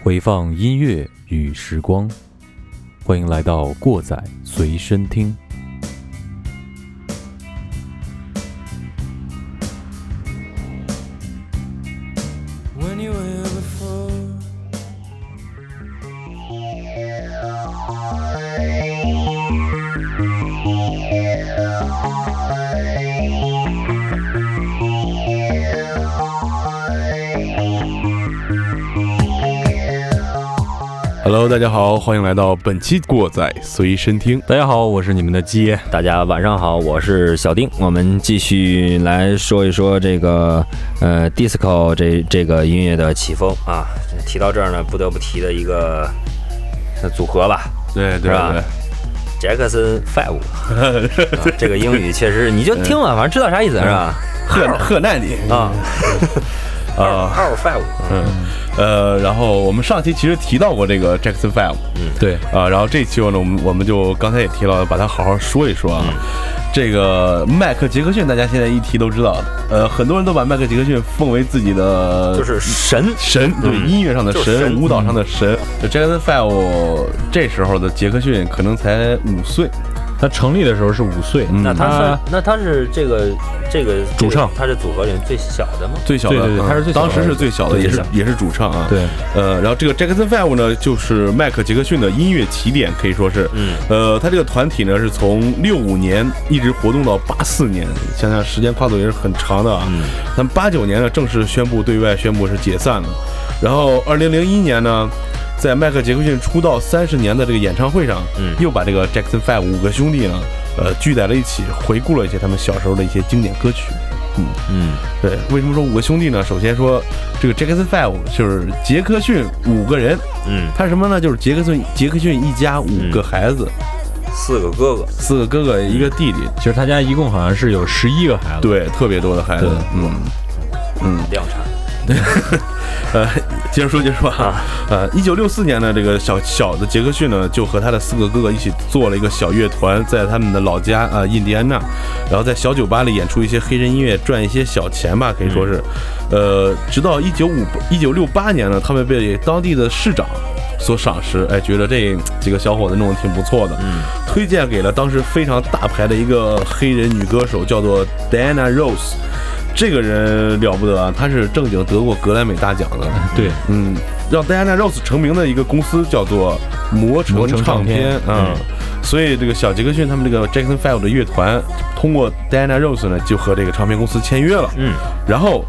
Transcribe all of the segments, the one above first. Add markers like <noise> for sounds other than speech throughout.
回放音乐与时光，欢迎来到过载随身听。Hello，大家好，欢迎来到本期过载随身听。大家好，我是你们的鸡。大家晚上好，我是小丁。我们继续来说一说这个呃，disco 这这个音乐的起风啊。提到这儿呢，不得不提的一个组合吧，对对吧，Jackson Five。<laughs> 这个英语确实，你就听了，反正知道啥意思是吧？赫赫奈尼啊啊，二 Five。嗯。呃，然后我们上期其实提到过这个 Jackson Five，嗯，对啊，然后这期呢，我们我们就刚才也提了，把它好好说一说啊。这个迈克杰克逊，大家现在一提都知道，呃，很多人都把迈克杰克逊奉为自己的就是神神，对，音乐上的神，舞蹈上的神。Jackson Five 这时候的杰克逊可能才五岁。他成立的时候是五岁，那他是那他是这个这个主唱，他是组合里最小的吗？最小的，对对对，他是最当时是最小的，也是也是主唱啊。对，呃，然后这个 Jackson Five 呢，就是迈克杰克逊的音乐起点，可以说是，嗯，呃，他这个团体呢是从六五年一直活动到八四年，想想时间跨度也是很长的啊。嗯，他们八九年呢正式宣布对外宣布是解散了，然后二零零一年呢。在迈克杰克逊出道三十年的这个演唱会上，嗯，又把这个 Jackson Five 五个兄弟呢，呃，聚在了一起，回顾了一些他们小时候的一些经典歌曲。嗯嗯，对，为什么说五个兄弟呢？首先说这个 Jackson Five 就是杰克逊五个人，嗯，他是什么呢？就是杰克逊杰克逊一家五个孩子，四个哥哥，四个哥哥一个弟弟。其实他家一共好像是有十一个孩子，对，特别多的孩子。嗯嗯，量产。对，<laughs> 呃，接着说，接着说啊，呃，一九六四年呢，这个小小的杰克逊呢，就和他的四个哥哥一起做了一个小乐团，在他们的老家啊，印第安纳，然后在小酒吧里演出一些黑人音乐，赚一些小钱吧，可以说是，呃，直到一九五一九六八年呢，他们被当地的市长所赏识，哎，觉得这几个小伙子弄得挺不错的，嗯，推荐给了当时非常大牌的一个黑人女歌手，叫做 Diana Rose。这个人了不得啊，他是正经得过格莱美大奖的。<laughs> 对，嗯，让 Diana Rose 成名的一个公司叫做魔城唱片，嗯，所以这个小杰克逊他们这个 Jackson Five 的乐团通过 Diana Rose 呢，就和这个唱片公司签约了，嗯，然后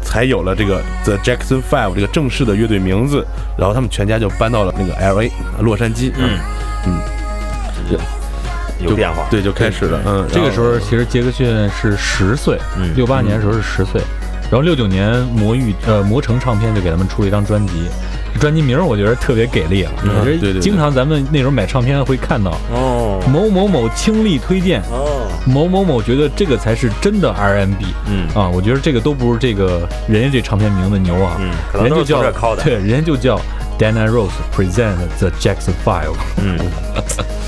才有了这个 The Jackson Five 这个正式的乐队名字，然后他们全家就搬到了那个 L A 洛杉矶，嗯。嗯。有变化，对，就开始了。嗯，这个时候其实杰克逊是十岁，嗯，六八年的时候是十岁，然后六九年魔域呃魔城唱片就给他们出了一张专辑，专辑名我觉得特别给力啊，对对，经常咱们那时候买唱片会看到哦，某某某倾力推荐哦，某某某觉得这个才是真的 R&B，嗯啊，我觉得这个都不是这个人家这唱片名字牛啊，嗯，人就叫对，人家就叫 Dana Rose present the Jackson Five，嗯。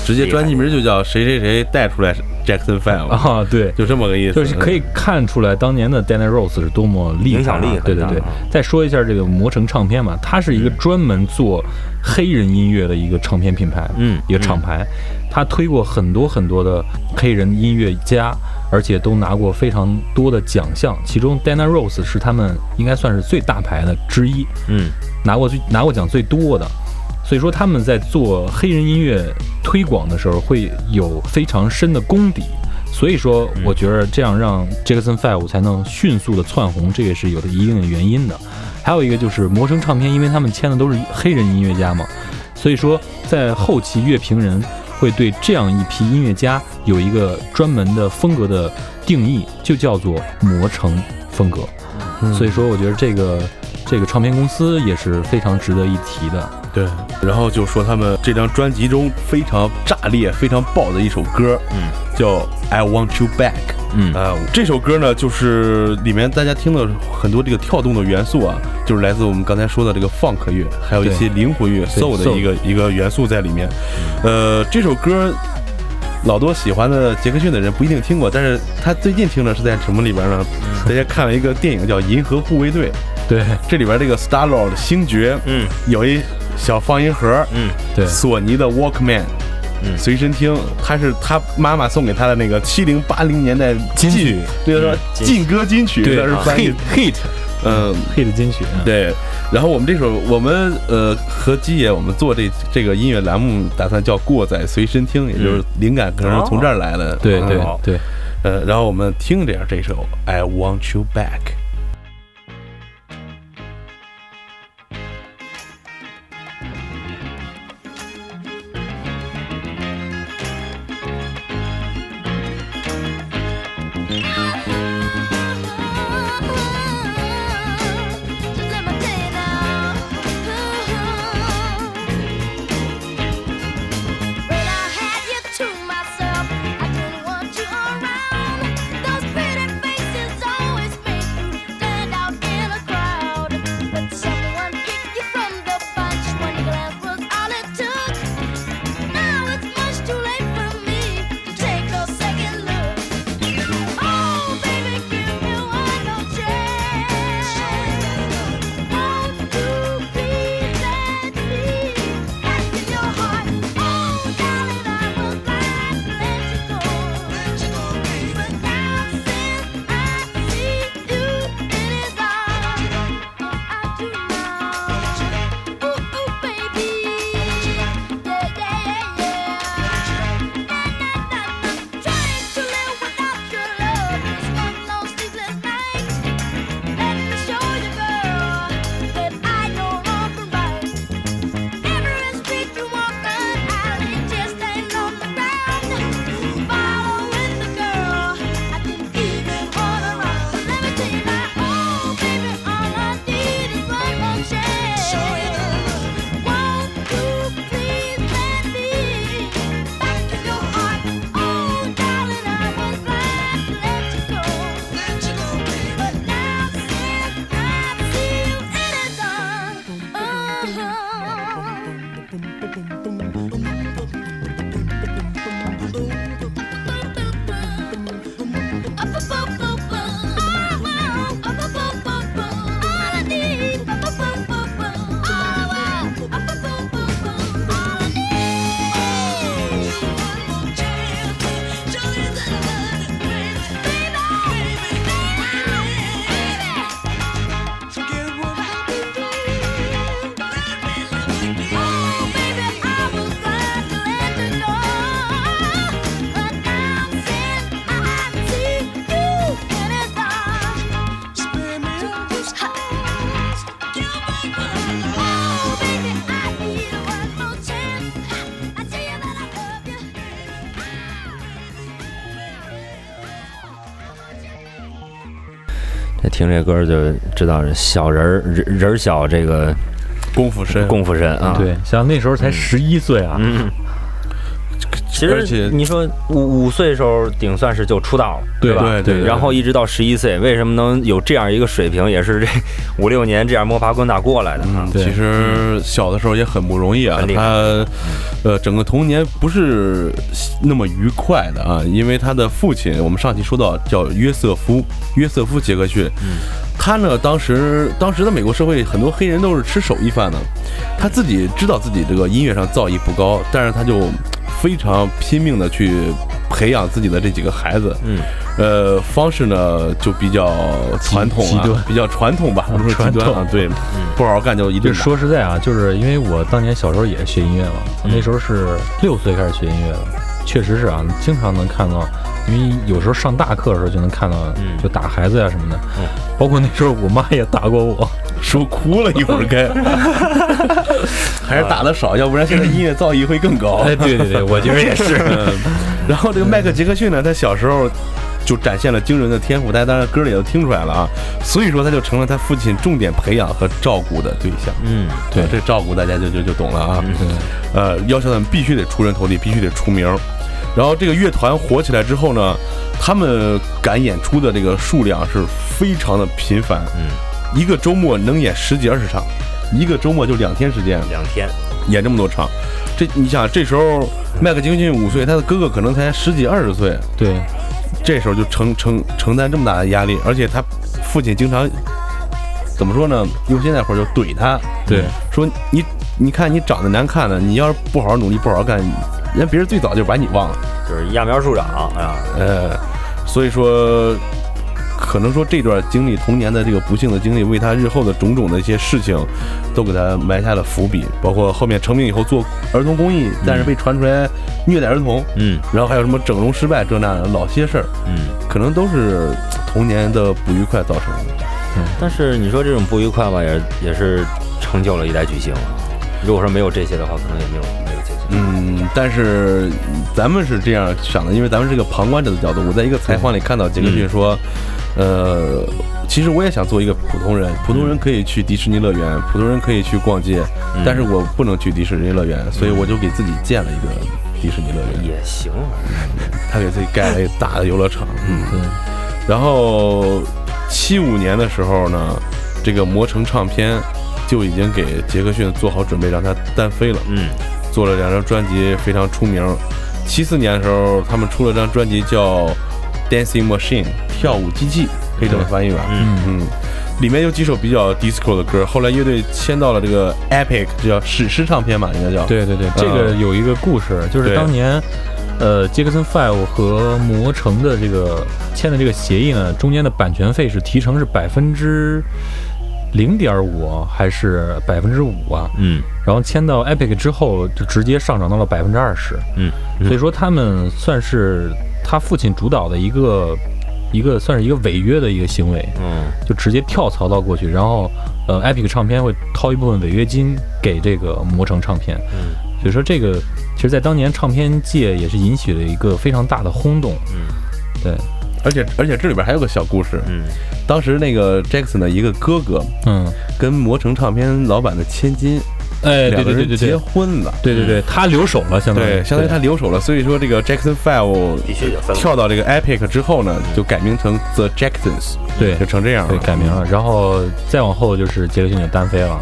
直接专辑名就叫谁谁谁带出来 Jackson Five 啊，对，就这么个意思，就是可以看出来当年的 Dana Rose 是多么厉害，影响力对对对。再说一下这个魔城唱片嘛，它是一个专门做黑人音乐的一个唱片品牌，嗯，一个厂牌，它推过很多很多的黑人音乐家，而且都拿过非常多的奖项，其中 Dana Rose 是他们应该算是最大牌的之一，嗯，拿过最拿过奖最多的。所以说他们在做黑人音乐推广的时候会有非常深的功底，所以说我觉得这样让 Jackson Five 才能迅速的窜红，这也是有的一定的原因的。还有一个就是魔声唱片，因为他们签的都是黑人音乐家嘛，所以说在后期乐评人会对这样一批音乐家有一个专门的风格的定义，就叫做魔城风格。所以说我觉得这个这个唱片公司也是非常值得一提的。对，然后就说他们这张专辑中非常炸裂、非常爆的一首歌，嗯，叫《I Want You Back》。嗯啊，这首歌呢，就是里面大家听了很多这个跳动的元素啊，就是来自我们刚才说的这个 funk 乐，还有一些灵魂乐 soul 的一个一个元素在里面。呃，这首歌老多喜欢的杰克逊的人不一定听过，但是他最近听的是在什么里边呢？大家看了一个电影叫《银河护卫队》，对。这里边这个 Star Lord 星爵，嗯。有一小放音盒，嗯。对。索尼的 Walkman，嗯。随身听，他是他妈妈送给他的那个七零八零年代金曲，对说金劲歌金曲，对那是 hit hit 嗯。hit 金曲，啊对，然后我们这首，我们呃和基爷，我们做这这个音乐栏目，打算叫“过载随身听”，也就是灵感可能是从这儿来的。对对嗯。对，呃，然后我们听点这首《I Want You Back》。听这歌就知道小人儿人小，这个功夫深，功夫深啊。对，像那时候才十一岁啊，嗯，其而且实你说五五岁的时候顶算是就出道了，对吧？对对对然后一直到十一岁，为什么能有这样一个水平，也是这 <laughs> 五六年这样摸爬滚打过来的啊嗯，。其实小的时候也很不容易啊他，呃，整个童年不是那么愉快的啊，因为他的父亲，我们上期说到叫约瑟夫，约瑟夫杰克逊，他呢，当时当时的美国社会很多黑人都是吃手艺饭的，他自己知道自己这个音乐上造诣不高，但是他就非常拼命的去培养自己的这几个孩子，嗯，呃，方式呢就比较传统啊比较传统吧，不 <laughs> 是传统。极端啊，对，不好好干就一就顿。说实在啊，就是因为我当年小时候也学音乐嘛，那时候是六岁开始学音乐的，确实是啊，经常能看到，因为有时候上大课的时候就能看到，嗯。就打孩子呀、什么的，嗯。包括那时候我妈也打过我，<laughs> 说哭了一会儿该，<laughs> 还是打的少，要不然现在音乐造诣会更高。哎，对对对，我觉得也是，<laughs> 嗯，然后这个迈克杰克逊呢，他小时候就展现了惊人的天赋，大家当然歌里也都听出来了啊，所以说他就成了他父亲重点培养和照顾的对象。嗯，对，这照顾大家就就就懂了啊。对呃，要求他们必须得出人头地，必须得出名。然后这个乐团火起来之后呢，他们赶演出的这个数量是非常的频繁，嗯，一个周末能演十几二十场，一个周末就两天时间。两天，演这么多场。这你想，这时候麦克杰克逊五岁，他的哥哥可能才十几二十岁，对，这时候就承承承担这么大的压力，而且他父亲经常怎么说呢？用现在话就怼他，对，说你你看你长得难看的，你要是不好好努力，不好好干，人别人最早就把你忘了。就是揠苗助长啊，呃，所以说，可能说这段经历，童年的这个不幸的经历，为他日后的种种的一些事情，都给他埋下了伏笔。包括后面成名以后做儿童公益，但是被传出来虐待儿童，嗯然后还有什么整容失败这那的老些事儿，嗯。可能都是童年的不愉快造成的。嗯但是你说这种不愉快吧，也也是成就了一代巨星啊。如果说没有这些的话，可能也没有没有这些。嗯，但是咱们是这样想的，因为咱们是个旁观者的角度。我在一个采访里看到杰克逊说，呃，其实我也想做一个普通人，普通人可以去迪士尼乐园，普通人可以去逛街，但是我不能去迪士尼乐园，所以我就给自己建了一个迪士尼乐园，也行，他给自己盖了一个大的游乐场。嗯，对，然后七五年的时候呢，这个魔城唱片就已经给杰克逊做好准备，让他单飞了。嗯做了两张专辑，非常出名。七四年的时候，他们出了张专辑叫《Dancing Machine》跳舞机器，可以这么翻译吧？嗯嗯，里面有几首比较 disco 的歌。后来乐队签到了这个 Epic，这叫史诗唱片嘛，应该叫。对对对，这个有一个故事，就是当年，呃，杰克森 Five 和魔城的这个签的这个协议呢，中间的版权费是提成是百分之零点五还是百分之五啊？嗯然后签到 Epic 之后，就直接上涨到了百分之二十。嗯所以说他们算是他父亲主导的一个一个算是一个违约的一个行为，嗯。就直接跳槽到过去，然后呃，Epic 唱片会掏一部分违约金给这个魔城唱片。嗯。所以说这个其实，在当年唱片界也是引起了一个非常大的轰动。嗯。对，而且而且这里边还有个小故事，嗯。当时那个 Jackson 的一个哥哥嗯，跟魔城唱片老板的千金，哎，对两个人结对对对对，婚了。对对对，他留守了，相当于，相当于他留守了，所以说这个 Jackson Five 跳到这个 Epic 之后呢，就改名成 The Jacksons，对就成这样对了。改名了，然后再往后就是杰克逊就单飞了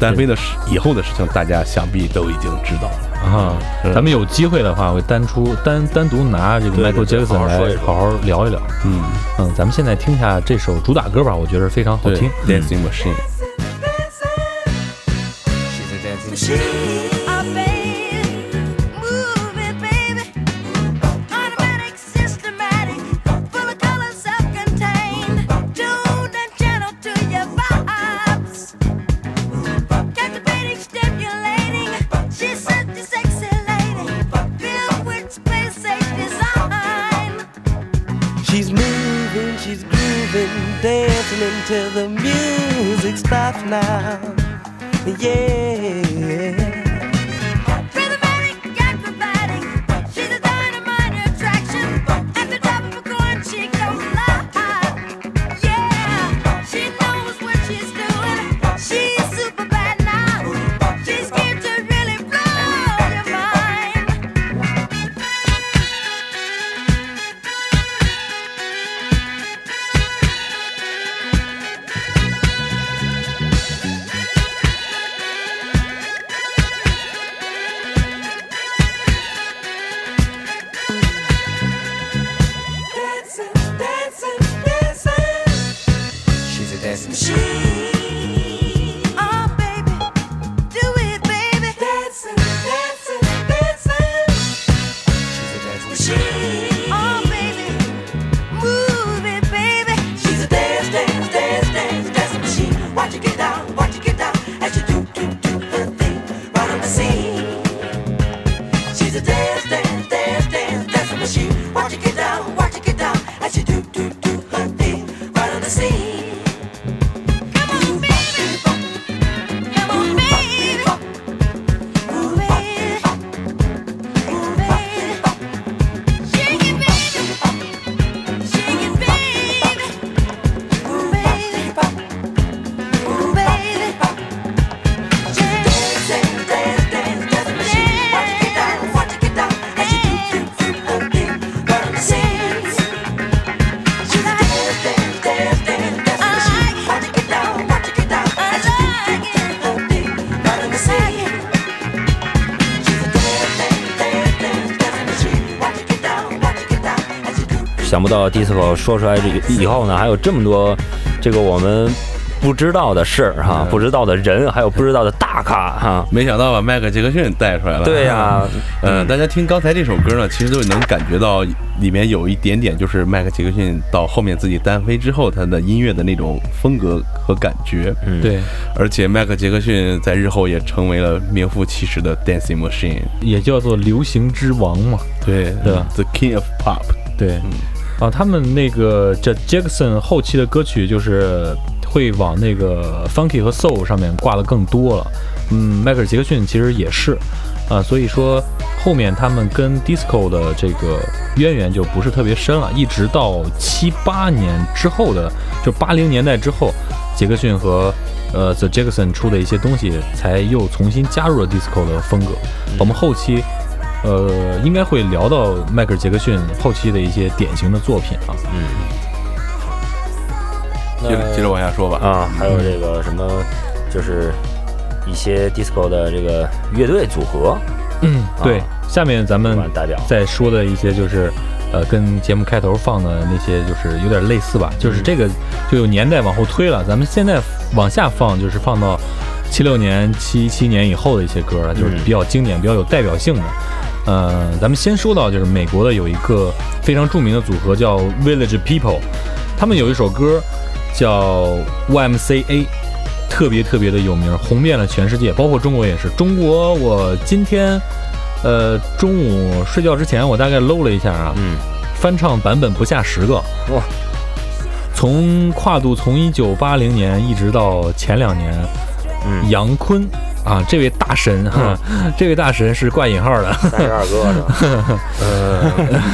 单飞的事以后的事情，大家想必都已经知道了。啊。咱们有机会的话，会单出单单独拿这个对 Michael Jackson 来好好聊一聊。嗯，嗯，咱们现在听一下这首主打歌吧，我觉得非常好听。，Dancing Machine。machine. Disco 说出来这个以后呢，还有这么多这个我们不知道的事儿哈，不知道的人，还有不知道的大咖哈。没想到把迈克杰克逊带出来了。对呀、呃，大家听刚才这首歌呢，其实都能感觉到里面有一点点，就是迈克杰克逊到后面自己单飞之后，他的音乐的那种风格和感觉。嗯对，而且迈克杰克逊在日后也成为了名副其实的 dancing machine，也叫做流行之王嘛。对对吧？The King of Pop，对，啊，他们那个这 Jackson 后期的歌曲就是会往那个 funky 和 soul 上面挂的更多了。嗯，迈克尔杰克逊其实也是，啊，所以说后面他们跟 disco 的这个渊源就不是特别深了，一直到七八年之后的，就八零年代之后，杰克逊和呃 The Jackson 出的一些东西，才又重新加入了 disco 的风格。我们后期。呃，应该会聊到迈克尔·杰克逊后期的一些典型的作品啊。嗯接着接着往下说吧。啊，还有这个什么，就是一些 disco 的这个乐队组合，嗯，对啊，下面咱们代表再说的一些就是，呃，跟节目开头放的那些就是有点类似吧，就是这个就有年代往后推了。咱们现在往下放，就是放到七六年、七七年以后的一些歌了，就是嗯比较经典、比较有代表性的。呃，咱们先说到就是美国的有一个非常著名的组合叫 Village People，他们有一首歌叫 YMCA。特别特别的有名，红遍了全世界，包括中国也是。中国，我今天，呃，中午睡觉之前，我大概搂了一下啊，嗯，翻唱版本不下十个。哇！从跨度从一九八零年一直到前两年，嗯杨坤啊，这位大神哈，这位大神是挂引号的，三十二哥是吧？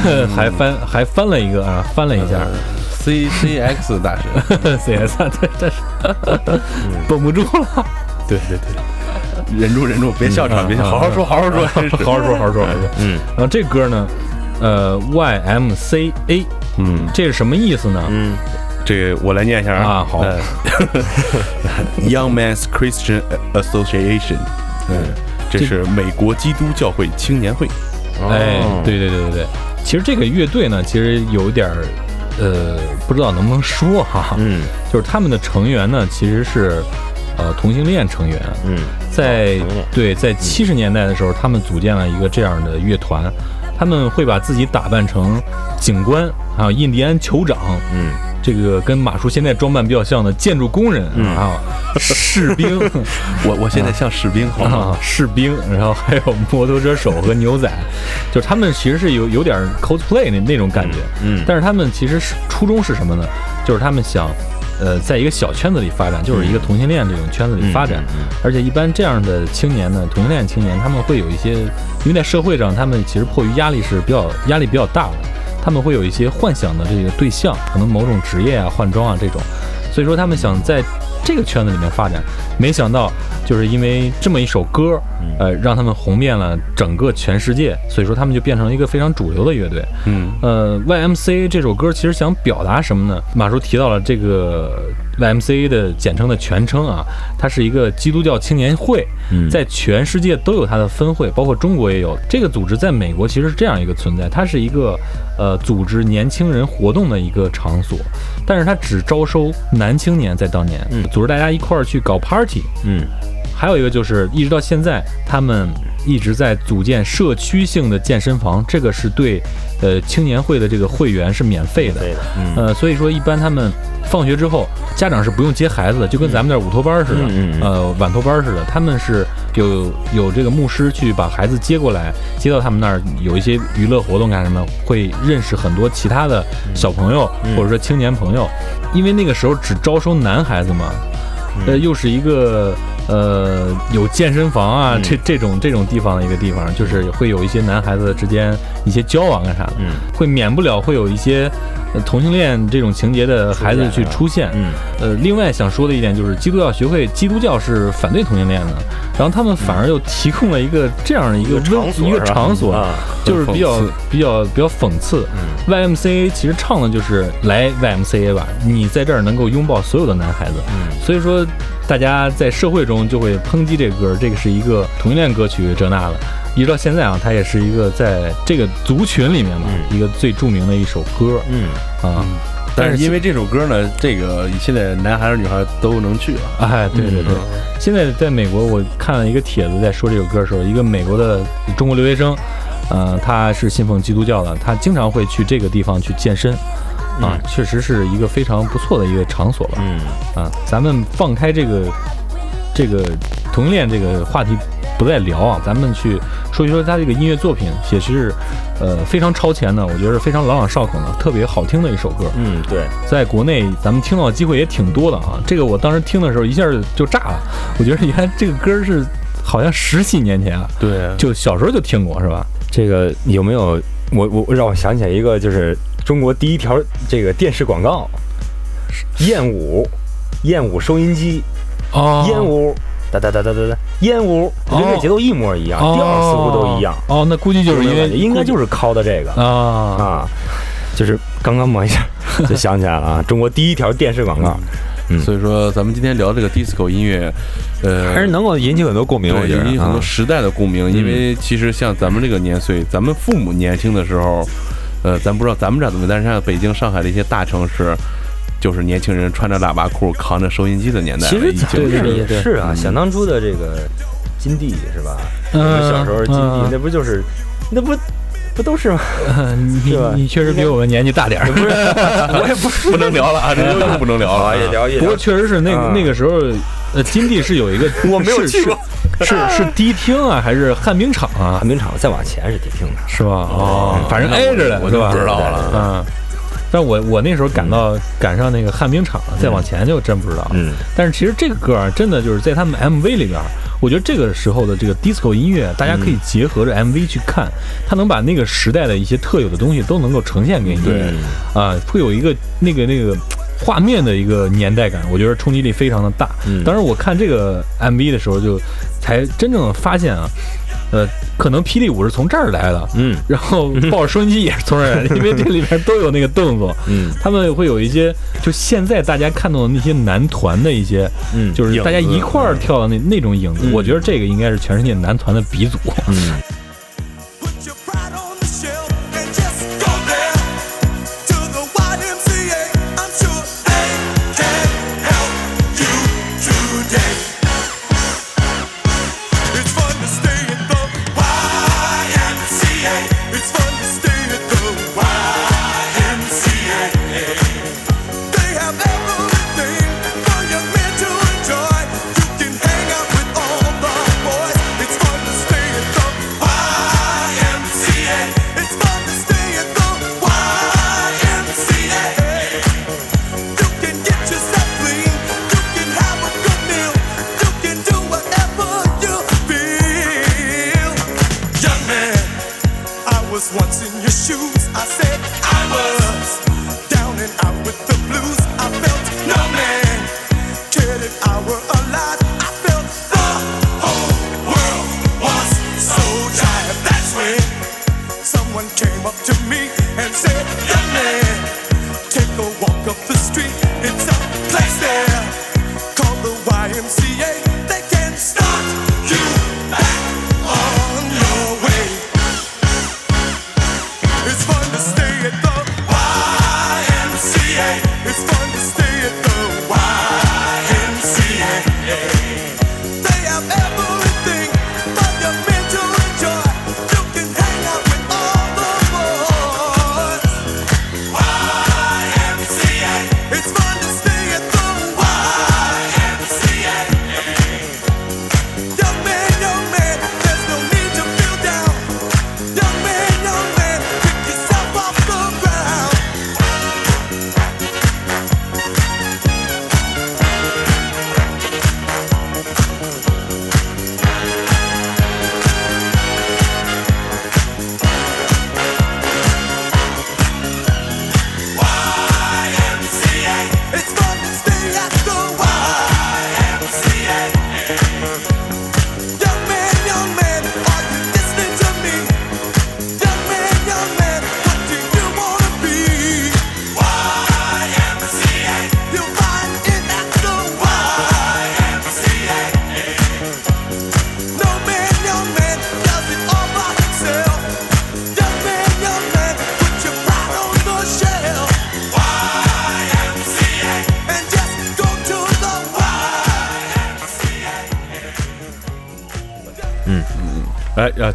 呃 <laughs> 还翻还翻了一个啊，翻了一下。，C C X 大神，<laughs> CS，对，但是绷不住了。对对对，忍住忍住，别笑场，别笑，好好说，好好说，好好说，好好说，好好说。嗯然后这歌呢，呃，YMCA，嗯，这是什么意思呢？嗯这个我来念一下啊。好。呃 <laughs> Young Men's Christian Association，嗯，这是美国基督教会青年会。哎哦，对对对对对，其实这个乐队呢，其实有点儿，呃，不知道能不能说哈，嗯。就是他们的成员呢，其实是呃同性恋成员，嗯，在对在七十年代的时候，他们组建了一个这样的乐团，他们会把自己打扮成警官，还有印第安酋长，嗯这个跟马叔现在装扮比较像的建筑工人，嗯。还有士兵。<laughs> 我我现在像士兵，好啊吗？，士兵，然后还有摩托车手和牛仔，就是他们其实是有有点 cosplay 那那种感觉，嗯但是他们其实是初衷是什么呢？就是他们想，呃，在一个小圈子里发展，就是一个同性恋这种圈子里发展，而且一般这样的青年呢，同性恋青年他们会有一些，因为在社会上他们其实迫于压力是比较压力比较大的，他们会有一些幻想的这个对象，可能某种职业啊、换装啊这种，所以说他们想在这个圈子里面发展，没想到就是因为这么一首歌，呃，让他们红遍了整个全世界，所以说他们就变成了一个非常主流的乐队。嗯呃，YMCA 这首歌其实想表达什么呢？马叔提到了这个 YMCA 的简称的全称啊，它是一个基督教青年会，嗯。在全世界都有它的分会，包括中国也有。这个组织在美国其实是这样一个存在，它是一个呃组织年轻人活动的一个场所，但是它只招收男青年，在当年，嗯。组织大家一块儿去搞 party，嗯还有一个就是，一直到现在，他们一直在组建社区性的健身房，这个是对呃青年会的这个会员是免费的。对的，嗯。呃，所以说一般他们放学之后，家长是不用接孩子的，就跟咱们那儿午托班似的，呃晚托班似的，他们是有有这个牧师去把孩子接过来，接到他们那儿有一些娱乐活动干什么，会认识很多其他的小朋友、嗯。或者说青年朋友，因为那个时候只招收男孩子嘛，嗯。呃，又是一个呃有健身房啊，嗯。这这种这种地方的一个地方，就是会有一些男孩子之间一些交往干啥的，嗯。会免不了会有一些、呃同性恋这种情节的孩子去出现。嗯呃，另外想说的一点就是，基督教学会基督教是反对同性恋的，然后他们反而又提供了一个这样的一个温场所一个场所，啊就是比较比较比较讽刺。YMCA 其实唱的就是来 YMCA 吧，你在这儿能够拥抱所有的男孩子。嗯所以说，大家在社会中就会抨击这歌，这个是一个同性恋歌曲这那的。一直到现在啊，它也是一个在这个族群里面嘛，嗯一个最著名的一首歌嗯，啊。但是因为这首歌呢，这个现在男孩儿女孩儿都能去了。哎，对对对，现在在美国，我看了一个帖子，在说这首歌的时候，一个美国的中国留学生，呃，他是信奉基督教的，他经常会去这个地方去健身，啊，确实是一个非常不错的一个场所吧。嗯，啊，咱们放开这个这个同性恋这个话题不再聊啊，咱们去说一说他这个音乐作品，也是呃非常超前的，我觉得是非常朗朗上口的，特别好听的一首歌。嗯，对，在国内咱们听到的机会也挺多的啊。这个我当时听的时候一下就炸了，我觉得原来这个歌是好像十几年前啊，对，就小时候就听过是吧？这个有没有？我我让我想起来一个，就是中国第一条这个电视广告，燕舞，燕舞收音机，哦燕舞，哒哒哒哒哒哒，燕舞，音乐节奏一模一样，调儿似乎都一样，哦，那估计就是因为应该就是靠的这个啊啊，就是刚刚摸一下 <laughs> 就想起来了啊，中国第一条电视广告，嗯所以说咱们今天聊这个 disco 音乐，呃，还是能够引起很多共鸣，我对，觉得啊引起很多，时代的共鸣。因为其实像咱们这个年岁，咱们父母年轻的时候，呃，咱不知道咱们这怎么，但是像北京、上海的一些大城市，就是年轻人穿着喇叭裤、扛着收音机的年代了。其实对对对也是啊，想当初的这个金地是吧？嗯我们小时候金地嗯那不就是那不不都是吗？<laughs> 你是吧你确实比我们年纪大点儿，<laughs> 我也不是不能聊了啊，这又不能聊了啊。也聊不过。确实是那啊那个时候，呃，金地是有一个 <laughs> 我没有是去过，是是是迪厅啊，还是旱冰场啊旱？冰场再往前是迪厅的，是吧？哦，反正挨着的，我就是吧？不知道了。嗯，但我我那时候赶到赶上那个旱冰场了，再往前就真不知道。嗯，但是其实这个歌啊，真的就是在他们 MV 里边，我觉得这个时候的这个 disco 音乐，大家可以结合着 MV 去看，它能把那个时代的一些特有的东西都能够呈现给你。对啊，会有一个那个那个画面的一个年代感，我觉得冲击力非常的大。嗯当时我看这个 MV 的时候，就才真正的发现啊，呃，可能霹雳舞是从这儿来的。嗯然后抱着收音机也是从这儿来的，<laughs> 因为这里面都有那个动作，嗯他们会有一些，就现在大家看到的那些男团的一些，嗯就是大家一块儿跳的那那种影子，嗯我觉得这个应该是全世界男团的鼻祖。嗯 <laughs>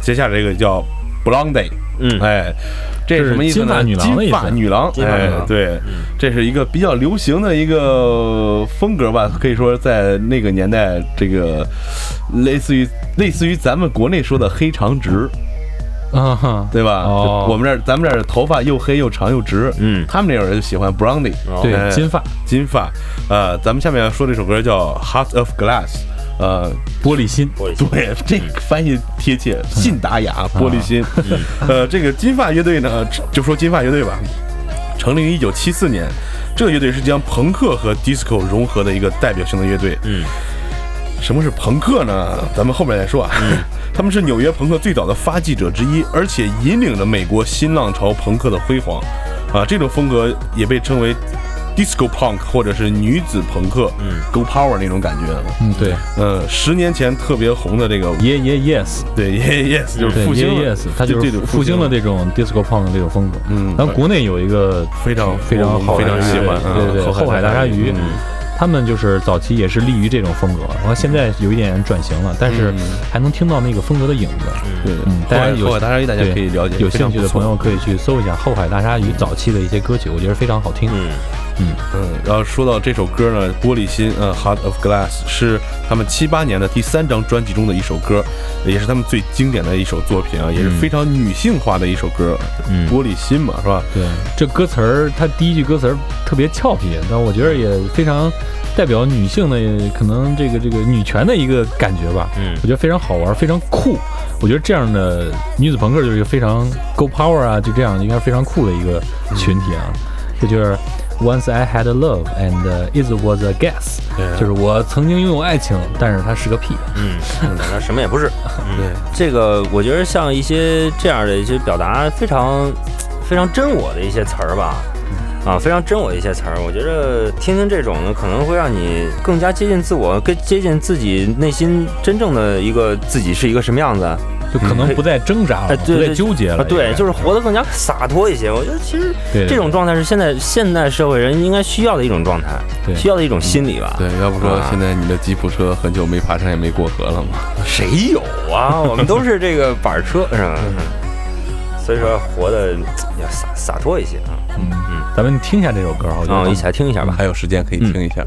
接下来这个叫 Blondie，嗯。哎，这是什么意思呢？金发女郎女郎，哎对，这是一个比较流行的一个风格吧，可以说在那个年代，这个类似于类似于咱们国内说的黑长直，啊哈，对吧？哦。我们这儿咱们这儿头发又黑又长又直，嗯。他们那种人就喜欢 Blondie，哦对哎金发。金发，呃，咱们下面要说这首歌叫《Heart of Glass》，呃，玻璃心，璃心对，这个翻译贴切，信达雅，玻璃心。嗯 <laughs> 呃，这个金发乐队呢，就说金发乐队吧，成立于一九七四年。这个乐队是将朋克和 disco 融合的一个代表性的乐队。嗯，什么是朋克呢？咱们后面再说啊。<laughs> 他们是纽约朋克最早的发迹者之一，而且引领着美国新浪潮朋克的辉煌。啊，这种风格也被称为 disco punk 或者是女子朋克，嗯，go power 那种感觉。嗯，对。呃，十年前特别红的这个，Yeah Yeah Yes，对 yeah yes 就是复兴 yeah yes，它就是复兴了。这种 disco punk 的这种风格。嗯。咱国内有一个非常非常好非常喜欢，对对后海大鲨鱼，嗯。他们就是早期也是立于这种风格，然后现在有一点转型了，但是嗯。还能听到那个风格的影子。对，嗯，大家后海有后海大鲨鱼大家可以了解，有兴趣的朋友可以去搜一下后海大鲨鱼早期的一些歌曲，我觉得非常好听。嗯嗯，然后说到这首歌呢，《玻璃心》呃，《Heart of Glass》是他们七八年的第三张专辑中的一首歌，也是他们最经典的一首作品啊，也是非常女性化的一首歌。嗯玻璃心嘛，是吧？对，这歌词儿，它第一句歌词儿特别俏皮，但我觉得也非常代表女性的可能这个这个女权的一个感觉吧。嗯我觉得非常好玩，非常酷。我觉得这样的女子朋克就是一个非常 go power 啊，就这样应该是非常酷的一个群体啊。这就是 Once I had a love and it was a guess，对就是我曾经拥有爱情，但是它是个屁。嗯，反正什么也不是。<laughs> 嗯，这个我觉得像一些这样的一些表达非常非常真我的一些词儿吧。啊，非常真我的一些词儿，我觉得听听这种呢，可能会让你更加接近自我，更接近自己内心真正的一个自己是一个什么样子。就可能不再挣扎了，不再纠结了。啊，对，就是活得更加洒脱一些。我觉得其实这种状态是现在现代社会人应该需要的一种状态，需要的一种心理吧。对，要不说啊现在你的吉普车很久没爬山也没过河了嘛。谁有啊？我们都是这个板车是吧？所以说活得要洒洒脱一些啊。嗯嗯咱们听一下这首歌，我觉嗯，得一起来听一下吧。还有时间可以听一下。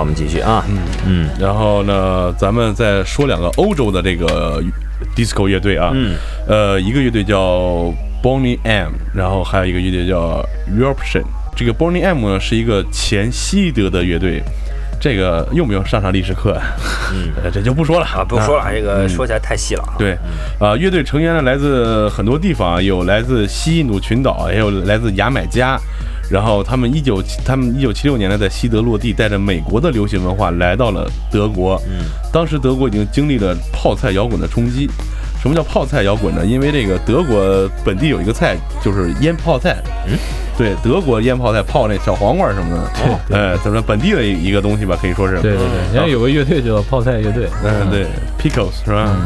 我们继续啊，嗯嗯然后呢，咱们再说两个欧洲的这个 disco 乐队啊，嗯，呃，一个乐队叫 Bonnie M，然后还有一个乐队叫 Eruption。这个 Bonnie M 呢是一个前西德的乐队，这个用不用上上历史课？嗯呃，<laughs> 这就不说了啊，不说了，这个说起来太细了啊。对，啊、乐队成员呢来自很多地方，有来自西印度群岛，也有来自牙买加。然后他们一九他们一九七六年呢在西德落地，带着美国的流行文化来到了德国。嗯，当时德国已经经历了泡菜摇滚的冲击。什么叫泡菜摇滚呢？因为这个德国本地有一个菜就是腌泡菜。嗯，对，德国腌泡菜泡那小黄瓜什么的。对哎，咱们本地的一个东西吧，可以说是。对对对，然后有个乐队叫泡菜乐队，嗯，对，Pickles 是吧？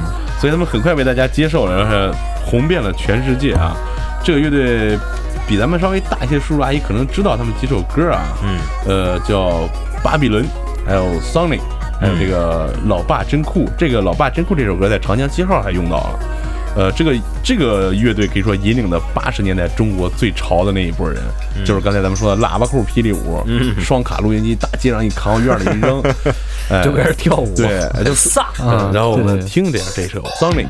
所以他们很快被大家接受了，然后红遍了全世界啊。这个乐队比咱们稍微大一些叔叔阿姨可能知道他们几首歌啊，嗯，呃，叫巴比伦，还有 sonny 还有这个老爸真酷。这个老爸真酷这首歌在长江七号还用到了。呃，这个这个乐队可以说引领了八十年代中国最潮的那一波人，就是刚才咱们说的喇叭裤、霹雳舞、嗯双卡录音机，大街上一扛，院里一扔，哎，<laughs> 就开始跳舞。对，就飒啊然后我们听点这首《Sonic》。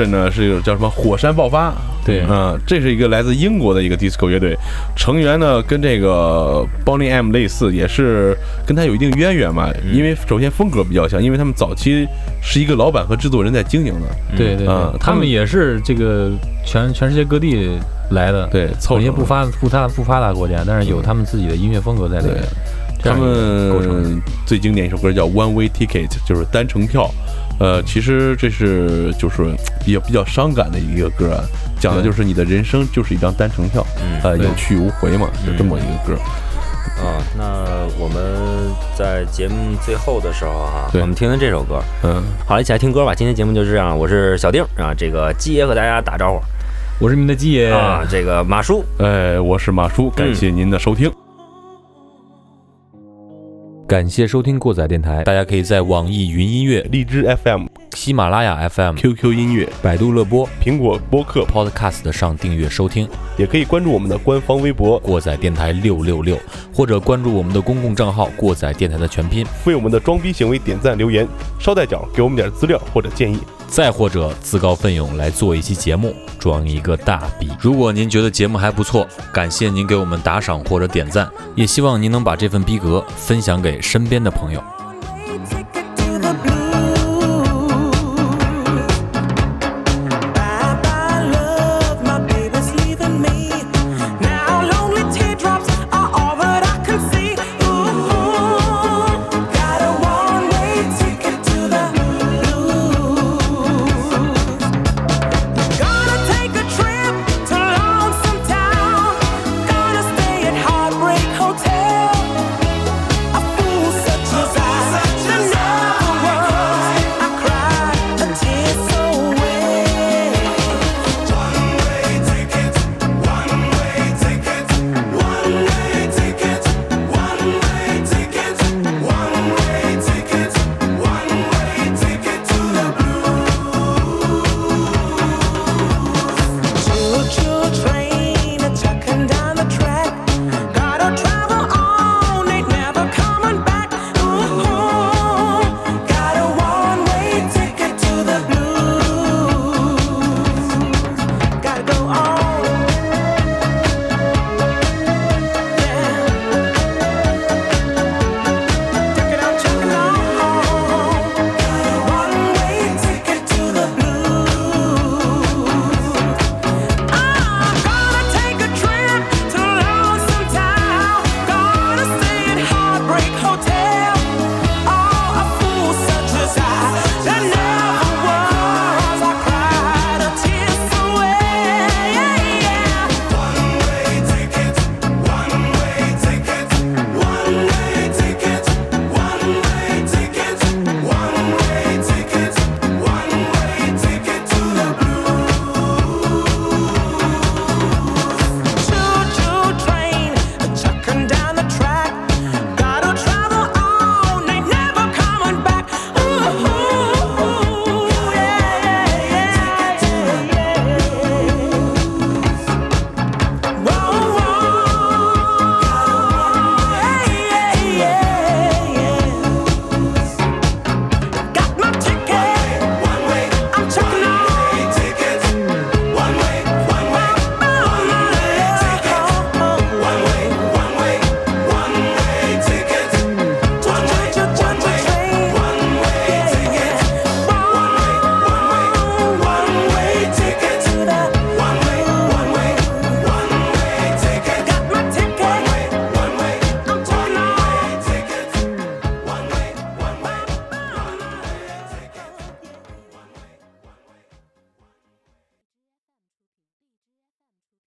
Eruption 呢是一个叫什么火山爆发，对。嗯，这是一个来自英国的一个 disco 乐队，成员呢跟这个 Bonnie M 类似，也是跟他有一定渊源嘛。因为首先风格比较像，因为他们早期是一个老板和制作人在经营的，对对嗯对，他们也是这个全全世界各地来的，对，凑成了有些不发不发不发达国家，但是有他们自己的音乐风格在里面。这他们最经典一首歌叫《One Way Ticket》，就是单程票。呃，其实这是就是比较比较伤感的一个歌啊，讲的就是你的人生就是一张单程票，呃，有去无回嘛，就这么一个歌。啊，那我们在节目最后的时候哈、对我们听听这首歌。嗯，好，一起来听歌吧。今天节目就是这样，我是小丁啊，这个鸡爷和大家打招呼我是你们的鸡爷，啊，这个马叔，哎，我是马叔，感谢您的收听。感谢收听过载电台，大家可以在网易云音乐、荔枝 FM、喜马拉雅 FM、QQ 音乐、百度乐播、苹果播客，Podcast 上订阅收听。也可以关注我们的官方微博，过载电台六六六，或者关注我们的公共账号“过载电台”的全拼，为我们的装逼行为点赞留言，捎带脚给我们点资料或者建议。再或者自告奋勇来做一期节目，装一个大逼。如果您觉得节目还不错，感谢您给我们打赏或者点赞，也希望您能把这份逼格分享给身边的朋友。